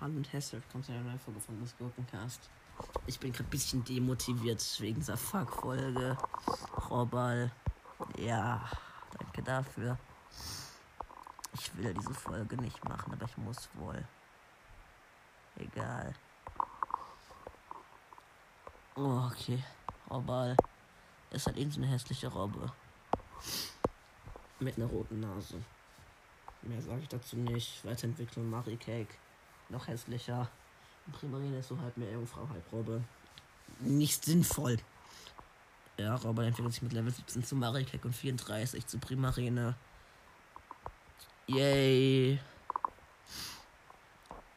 Hallo und herzlich willkommen zu einer neuen Folge von Das Gurkencast. Ich bin gerade ein bisschen demotiviert wegen dieser Fuck-Folge. Robbal. Ja, danke dafür. Ich will diese Folge nicht machen, aber ich muss wohl. Egal. Oh, okay. Robbal. Ist halt eben so eine hässliche Robbe. Mit einer roten Nase. Mehr sage ich dazu nicht. Weiterentwicklung Marie Cake. Noch hässlicher. Primarine ist so halb mehr Jungfrau, halb Robbe. Nicht sinnvoll. Ja, Robbe entwickelt sich mit Level 17 zu Marie Cake und 34 zu Primarine. Yay.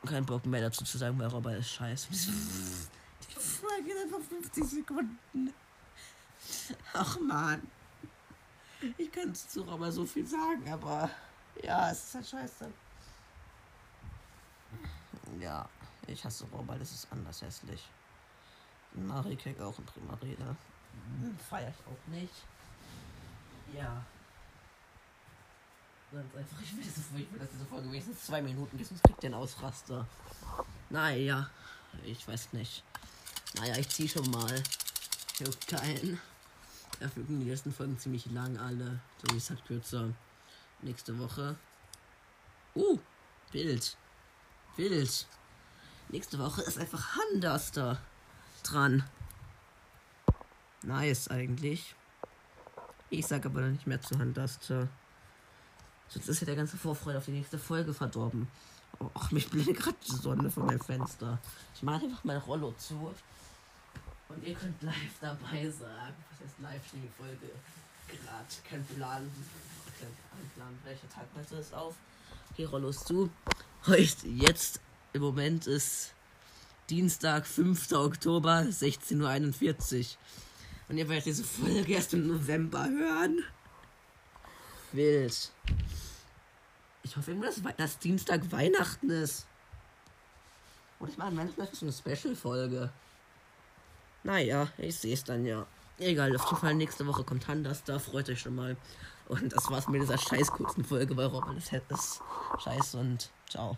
Kein Bock mehr dazu zu sagen, weil Robber ist scheiße. Die Folge geht einfach 50 Sekunden. Ach man. Ich kann zu Robber so viel sagen, aber ja, es ist halt scheiße. Ja, ich hasse Robber, das ist anders hässlich. Marikek auch ein Primarina. Feier ich auch nicht. Ja. Ganz einfach, ich will, das, ich will, dass diese Folge wenigstens zwei Minuten geht, sonst kriegt ihr einen Ausraster. Naja, ich weiß nicht. Naja, ich zieh schon mal. Juckt keinen. Dafür sind die letzten Folgen ziemlich lang alle. So ist halt kürzer. Nächste Woche. Uh, Bild. Bild. Nächste Woche ist einfach Handuster dran. Nice eigentlich. Ich sag aber nicht mehr zu Handuster. Sonst ist ja der ganze Vorfreude auf die nächste Folge verdorben. Ach, mich blendet gerade die Sonne von meinem Fenster. Ich mache einfach mein Rollo zu. Und ihr könnt live dabei sagen. Was heißt live die Folge? Gerade kein Plan. Welcher Tag heute ist auf. Okay, Rollo ist zu. Heute, jetzt, im Moment ist Dienstag, 5. Oktober, 16.41 Uhr. Und ihr werdet diese Folge erst im November hören. Wild. Ich hoffe immer, dass, Dienstag Weihnachten ist. Oder ich mache Weihnachten so eine Special-Folge. Naja, ich sehe es dann ja. Egal, auf jeden Fall nächste Woche kommt Handas, da freut euch schon mal. Und das war's mit dieser scheiß kurzen Folge, weil Robin ist, ist scheiße und ciao.